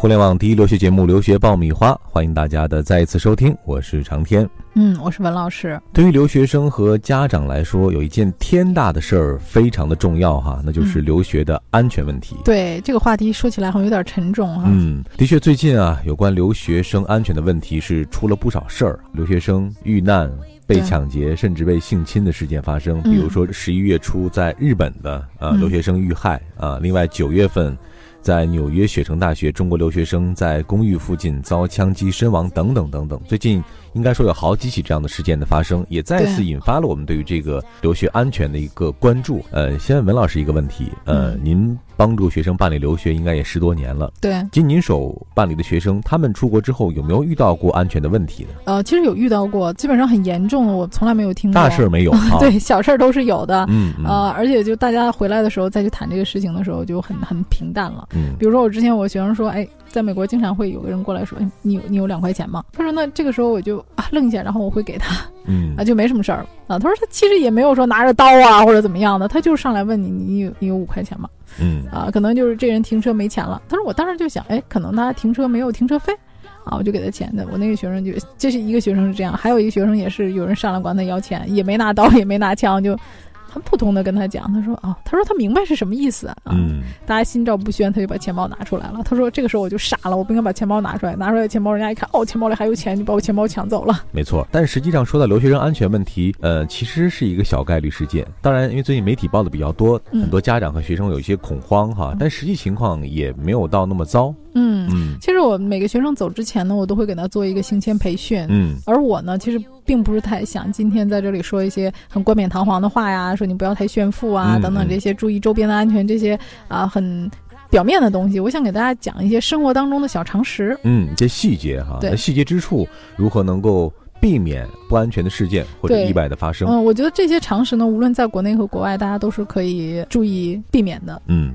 互联网第一留学节目《留学爆米花》，欢迎大家的再一次收听，我是长天。嗯，我是文老师。对于留学生和家长来说，有一件天大的事儿，非常的重要哈，那就是留学的安全问题。对这个话题说起来好像有点沉重哈。嗯，的确，最近啊，有关留学生安全的问题是出了不少事儿，留学生遇难、被抢劫，甚至被性侵的事件发生。比如说十一月初在日本的啊留学生遇害啊，另外九月份。在纽约雪城大学，中国留学生在公寓附近遭枪击身亡，等等等等。最近应该说有好几起这样的事件的发生，也再次引发了我们对于这个留学安全的一个关注。呃，先问文老师一个问题，呃，您。帮助学生办理留学应该也十多年了。对，经您手办理的学生，他们出国之后有没有遇到过安全的问题呢？呃，其实有遇到过，基本上很严重的，我从来没有听过。大事没有，对，小事儿都是有的。嗯，呃，而且就大家回来的时候再去谈这个事情的时候，就很很平淡了。嗯，比如说我之前我学生说，哎，在美国经常会有个人过来说，你有你有两块钱吗？他说那这个时候我就啊愣一下，然后我会给他。嗯啊，就没什么事儿啊。他说他其实也没有说拿着刀啊或者怎么样的，他就上来问你，你有你有五块钱吗？嗯啊，可能就是这人停车没钱了。他说我当时就想，哎，可能他停车没有停车费，啊，我就给他钱的。我那个学生就这是一个学生是这样，还有一个学生也是有人上来管他要钱，也没拿刀也没拿枪就。很普通的跟他讲，他说啊，他说他明白是什么意思啊，大家心照不宣，他就把钱包拿出来了。他说这个时候我就傻了，我不应该把钱包拿出来，拿出来钱包，人家一看，哦，钱包里还有钱，就把我钱包抢走了。没错，但实际上说到留学生安全问题，呃，其实是一个小概率事件。当然，因为最近媒体报的比较多，很多家长和学生有一些恐慌哈，但实际情况也没有到那么糟。嗯嗯，其实我每个学生走之前呢，我都会给他做一个行前培训。嗯，而我呢，其实并不是太想今天在这里说一些很冠冕堂皇的话呀，说你不要太炫富啊，等等这些，注意周边的安全这些啊，很表面的东西。我想给大家讲一些生活当中的小常识。嗯，这细节哈，对细节之处如何能够避免不安全的事件或者意外的发生？嗯，我觉得这些常识呢，无论在国内和国外，大家都是可以注意避免的。嗯。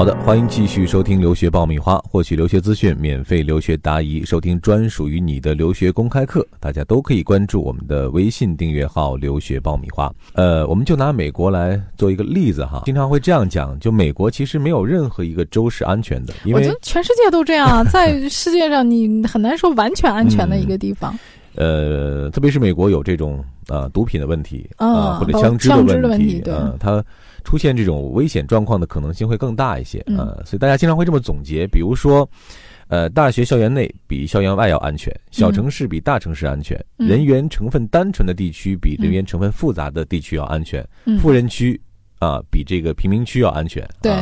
好的，欢迎继续收听留学爆米花，获取留学资讯，免费留学答疑，收听专属于你的留学公开课。大家都可以关注我们的微信订阅号“留学爆米花”。呃，我们就拿美国来做一个例子哈，经常会这样讲，就美国其实没有任何一个州是安全的，因为全世界都这样，在世界上你很难说完全安全的一个地方。呃，特别是美国有这种呃毒品的问题啊，或者枪支的问题，对，它。出现这种危险状况的可能性会更大一些啊，所以大家经常会这么总结，比如说，呃，大学校园内比校园外要安全，小城市比大城市安全，人员成分单纯的地区比人员成分复杂的地区要安全，富人区。啊，比这个贫民区要安全。对，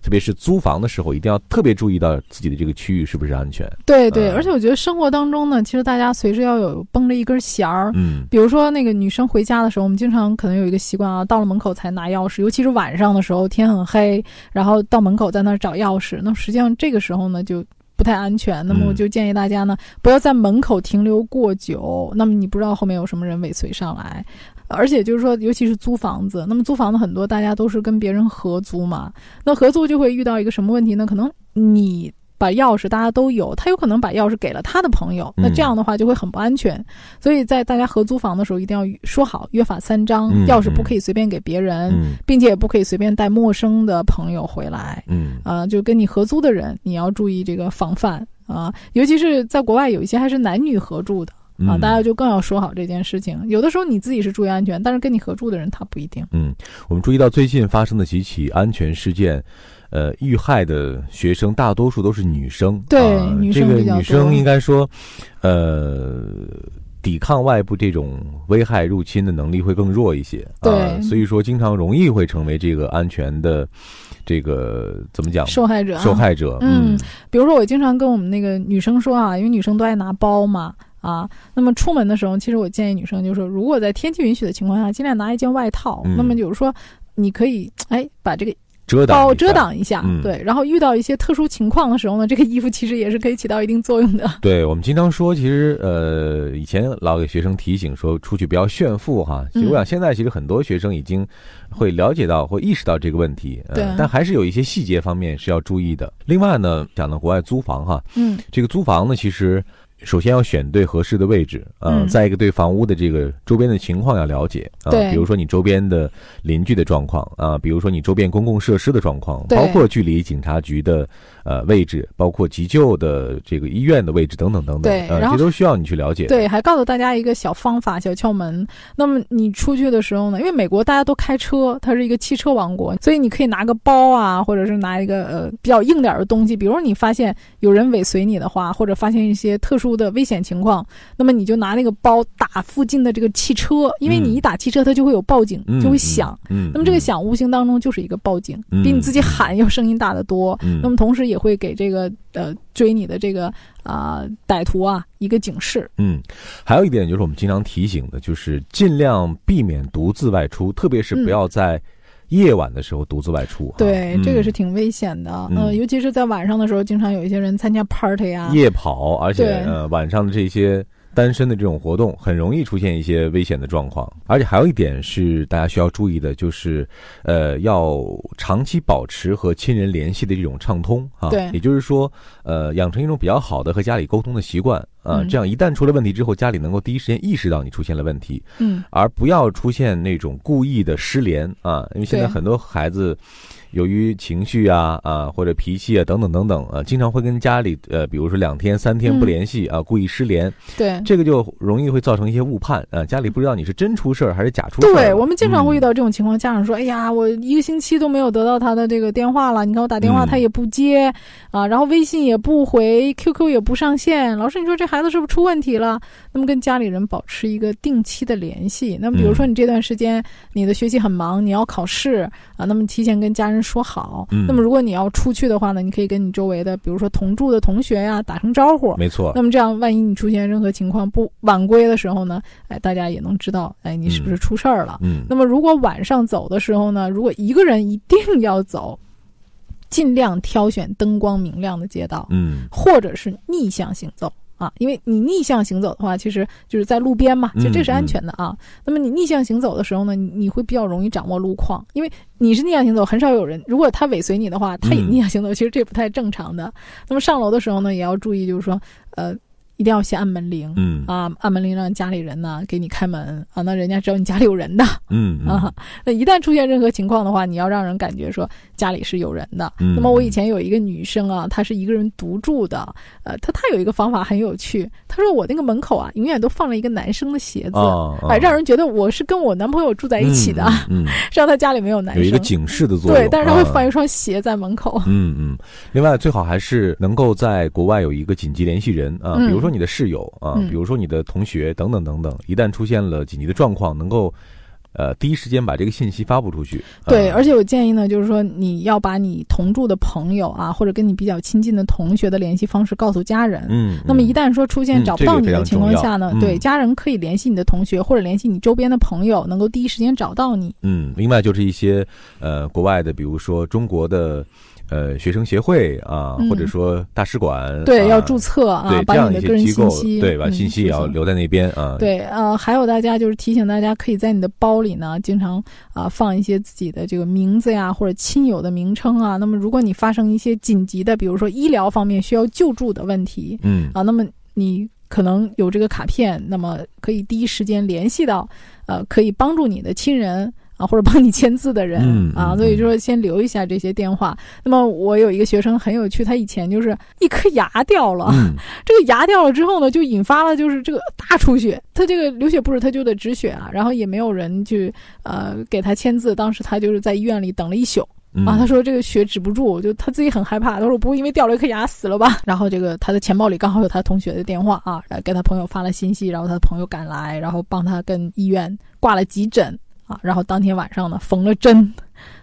特别是租房的时候，一定要特别注意到自己的这个区域是不是安全。对对，而且我觉得生活当中呢，其实大家随时要有绷着一根弦儿。嗯，比如说那个女生回家的时候，我们经常可能有一个习惯啊，到了门口才拿钥匙，尤其是晚上的时候，天很黑，然后到门口在那儿找钥匙。那实际上这个时候呢，就不太安全。那么我就建议大家呢，不要在门口停留过久。那么你不知道后面有什么人尾随上来。而且就是说，尤其是租房子，那么租房子很多，大家都是跟别人合租嘛。那合租就会遇到一个什么问题呢？可能你把钥匙大家都有，他有可能把钥匙给了他的朋友，那这样的话就会很不安全。所以在大家合租房的时候，一定要说好约法三章，钥匙不可以随便给别人，并且也不可以随便带陌生的朋友回来。嗯，啊，就跟你合租的人，你要注意这个防范啊，尤其是在国外有一些还是男女合住的。啊，大家就更要说好这件事情。有的时候你自己是注意安全，但是跟你合住的人他不一定。嗯，我们注意到最近发生的几起安全事件，呃，遇害的学生大多数都是女生。对，女生这个女生应该说，呃，抵抗外部这种危害入侵的能力会更弱一些。对，所以说经常容易会成为这个安全的这个怎么讲？受害者。受害者。嗯，比如说我经常跟我们那个女生说啊，因为女生都爱拿包嘛。啊，那么出门的时候，其实我建议女生就是说，如果在天气允许的情况下，尽量拿一件外套。那么就是说，你可以哎把这个遮挡遮挡一下，对。然后遇到一些特殊情况的时候呢，这个衣服其实也是可以起到一定作用的。对我们经常说，其实呃，以前老给学生提醒说，出去不要炫富哈。其实我想，现在其实很多学生已经会了解到或意识到这个问题，对。但还是有一些细节方面是要注意的。另外呢，讲到国外租房哈，嗯，这个租房呢，其实。首先要选对合适的位置，嗯，再一个对房屋的这个周边的情况要了解，啊，比如说你周边的邻居的状况啊，比如说你周边公共设施的状况，包括距离警察局的呃位置，包括急救的这个医院的位置等等等等，对，这都需要你去了解。对，还告诉大家一个小方法、小窍门。那么你出去的时候呢，因为美国大家都开车，它是一个汽车王国，所以你可以拿个包啊，或者是拿一个呃比较硬点的东西，比如你发现有人尾随你的话，或者发现一些特殊。的危险情况，那么你就拿那个包打附近的这个汽车，因为你一打汽车，它就会有报警，就会响。嗯，那么这个响无形当中就是一个报警，比你自己喊要声音大得多。嗯，那么同时也会给这个呃追你的这个啊歹徒啊一个警示。嗯，还有一点就是我们经常提醒的，就是尽量避免独自外出，特别是不要在。夜晚的时候独自外出，对，这个是挺危险的。嗯，尤其是在晚上的时候，经常有一些人参加 party 啊，夜跑，而且呃，晚上的这些。单身的这种活动很容易出现一些危险的状况，而且还有一点是大家需要注意的，就是，呃，要长期保持和亲人联系的这种畅通啊。对，也就是说，呃，养成一种比较好的和家里沟通的习惯啊，这样一旦出了问题之后，家里能够第一时间意识到你出现了问题，嗯，而不要出现那种故意的失联啊，因为现在很多孩子。由于情绪啊啊或者脾气啊等等等等啊，经常会跟家里呃，比如说两天三天不联系啊，故意失联，对这个就容易会造成一些误判啊，家里不知道你是真出事儿还是假出事儿。对我们经常会遇到这种情况，家长说：“哎呀，我一个星期都没有得到他的这个电话了，你看我打电话他也不接啊，然后微信也不回，QQ 也不上线。老师，你说这孩子是不是出问题了？那么跟家里人保持一个定期的联系。那么比如说你这段时间你的学习很忙，你要考试啊，那么提前跟家人说好。那么如果你要出去的话呢，你可以跟你周围的，比如说同住的同学呀打声招呼。没错。那么这样，万一你出现任何情况不晚归的时候呢，哎，大家也能知道，哎，你是不是出事儿了？嗯。那么如果晚上走的时候呢，如果一个人一定要走，尽量挑选灯光明亮的街道，嗯，或者是逆向行走。啊，因为你逆向行走的话，其实就是在路边嘛，其实这是安全的啊。那么你逆向行走的时候呢，你会比较容易掌握路况，因为你是逆向行走，很少有人。如果他尾随你的话，他也逆向行走，其实这不太正常的。那么上楼的时候呢，也要注意，就是说，呃。一定要先按门铃，嗯。啊，按门铃让家里人呢给你开门。啊，那人家知道你家里有人的，嗯 啊，那一旦出现任何情况的话，你要让人感觉说家里是有人的。那么我以前有一个女生啊，她是一个人独住的，呃，她她有一个方法很有趣，她说我那个门口啊，永远都放了一个男生的鞋子，哎，让人觉得我是跟我男朋友住在一起的，嗯，让他家里没有男生，有一个警示的作用，对，但是他会放一双鞋在门口，嗯嗯，另外最好还是能够在国外有一个紧急联系人啊，比如说你的室友啊。比如说你的同学等等等等，一旦出现了紧急的状况，能够，呃，第一时间把这个信息发布出去。对，而且我建议呢，就是说你要把你同住的朋友啊，或者跟你比较亲近的同学的联系方式告诉家人。嗯。那么一旦说出现找不到你的情况下呢，对家人可以联系你的同学或者联系你周边的朋友，能够第一时间找到你。嗯，另外就是一些呃国外的，比如说中国的。呃，学生协会啊，或者说大使馆，对，要注册啊，对，把你的个人信息，对，把信息也要留在那边啊。对，呃，还有大家就是提醒大家，可以在你的包里呢，经常啊放一些自己的这个名字呀，或者亲友的名称啊。那么，如果你发生一些紧急的，比如说医疗方面需要救助的问题，嗯，啊，那么你可能有这个卡片，那么可以第一时间联系到，呃，可以帮助你的亲人。啊，或者帮你签字的人啊，所以就说先留一下这些电话。那么我有一个学生很有趣，他以前就是一颗牙掉了，这个牙掉了之后呢，就引发了就是这个大出血。他这个流血不止，他就得止血啊，然后也没有人去呃给他签字。当时他就是在医院里等了一宿啊。他说这个血止不住，就他自己很害怕。他说不会因为掉了一颗牙死了吧？然后这个他的钱包里刚好有他同学的电话啊，给他朋友发了信息，然后他的朋友赶来，然后帮他跟医院挂了急诊。然后当天晚上呢，缝了针，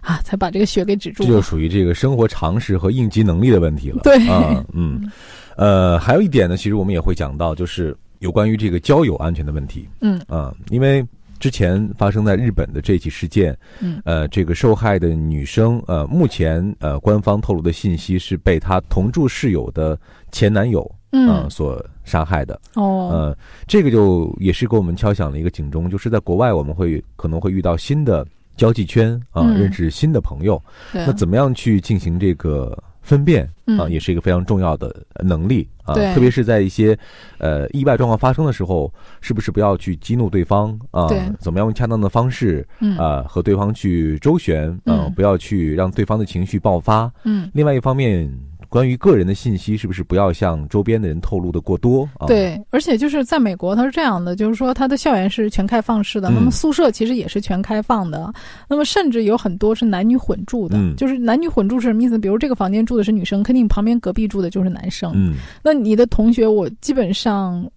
啊，才把这个血给止住。这就属于这个生活常识和应急能力的问题了。对，啊，嗯，呃，还有一点呢，其实我们也会讲到，就是有关于这个交友安全的问题。嗯，啊，因为之前发生在日本的这起事件，嗯，呃，这个受害的女生，呃，目前呃，官方透露的信息是被她同住室友的前男友，嗯，所杀害的。哦，呃，这个就也是给我们敲响了一个警钟，就是在国外我们会可能会遇到新的交际圈啊，认识新的朋友，那怎么样去进行这个？分辨啊，也是一个非常重要的能力啊，特别是在一些呃意外状况发生的时候，是不是不要去激怒对方啊？怎么样用恰当的方式啊和对方去周旋啊？不要去让对方的情绪爆发。嗯，另外一方面。关于个人的信息，是不是不要向周边的人透露的过多啊？对，而且就是在美国，它是这样的，就是说它的校园是全开放式的，那么宿舍其实也是全开放的，那么甚至有很多是男女混住的，就是男女混住是什么意思？比如这个房间住的是女生，肯定旁边隔壁住的就是男生。嗯，那你的同学，我基本上，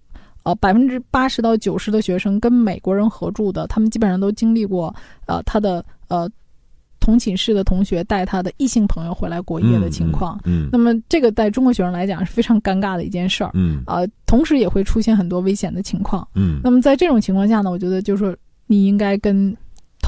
呃，百分之八十到九十的学生跟美国人合住的，他们基本上都经历过，呃，他的呃。同寝室的同学带他的异性朋友回来过夜的情况，嗯，那么这个在中国学生来讲是非常尴尬的一件事儿，嗯，啊，同时也会出现很多危险的情况，嗯，那么在这种情况下呢，我觉得就是说你应该跟。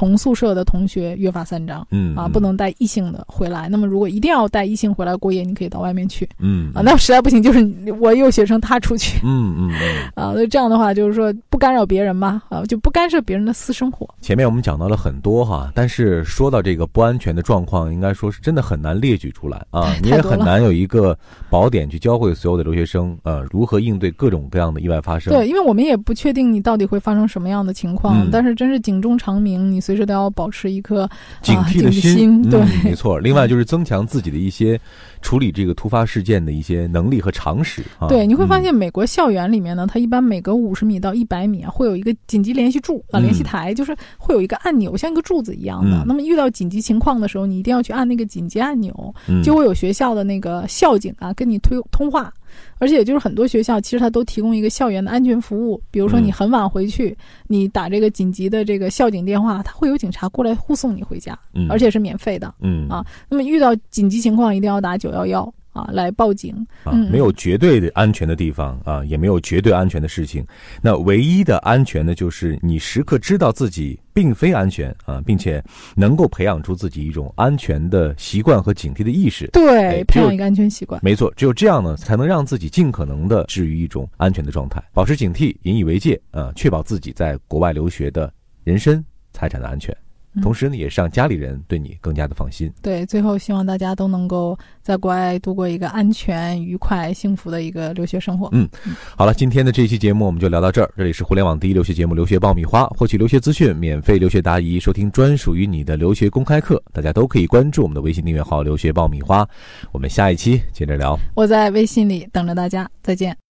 同宿舍的同学约法三章，嗯啊，不能带异性的回来。那么如果一定要带异性回来过夜，你可以到外面去，嗯啊，那实在不行就是我有学生他出去，嗯嗯 啊，那这样的话就是说不干扰别人嘛，啊，就不干涉别人的私生活。前面我们讲到了很多哈，但是说到这个不安全的状况，应该说是真的很难列举出来啊，你也很难有一个宝典去教会所有的留学生，呃，如何应对各种各样的意外发生。对，因为我们也不确定你到底会发生什么样的情况，但是真是警钟长鸣，你。随时都要保持一颗警惕的心，对，没错。另外就是增强自己的一些处理这个突发事件的一些能力和常识啊。对，你会发现美国校园里面呢，它一般每隔五十米到一百米啊，会有一个紧急联系柱啊，联系台，就是会有一个按钮，像一个柱子一样的。那么遇到紧急情况的时候，你一定要去按那个紧急按钮，就会有学校的那个校警啊跟你推通话。而且就是很多学校，其实它都提供一个校园的安全服务。比如说你很晚回去，你打这个紧急的这个校警电话，它会有警察过来护送你回家，而且是免费的。嗯啊，那么遇到紧急情况一定要打九幺幺。啊，来报警啊！没有绝对的安全的地方啊，也没有绝对安全的事情。那唯一的安全呢，就是你时刻知道自己并非安全啊，并且能够培养出自己一种安全的习惯和警惕的意识。对，培养一个安全习惯。没错，只有这样呢，才能让自己尽可能的置于一种安全的状态，保持警惕，引以为戒啊，确保自己在国外留学的人身财产的安全。同时呢，也是让家里人对你更加的放心。对，最后希望大家都能够在国外度过一个安全、愉快、幸福的一个留学生活。嗯，好了，今天的这期节目我们就聊到这儿。这里是互联网第一留学节目《留学爆米花》，获取留学资讯、免费留学答疑、收听专属于你的留学公开课，大家都可以关注我们的微信订阅号“留学爆米花”。我们下一期接着聊。我在微信里等着大家，再见。